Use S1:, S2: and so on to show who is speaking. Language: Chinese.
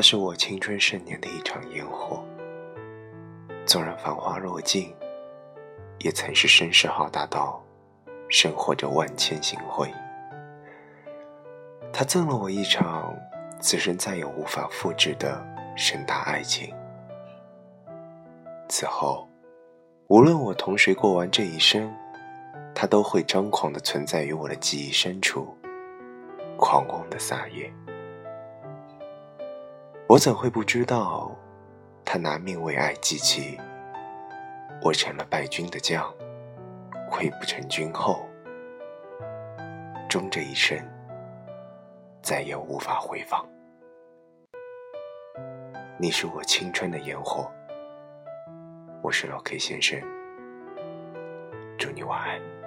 S1: 它是我青春盛年的一场烟火，纵然繁花落尽，也曾是声势浩大到生活着万千星辉。他赠了我一场此生再也无法复制的盛大爱情。此后，无论我同谁过完这一生，它都会张狂的存在于我的记忆深处，狂妄的撒野。我怎会不知道，他拿命为爱祭旗，我成了败军的将，溃不成军后，终这一生再也无法回放。你是我青春的烟火，我是老 K 先生，祝你晚安。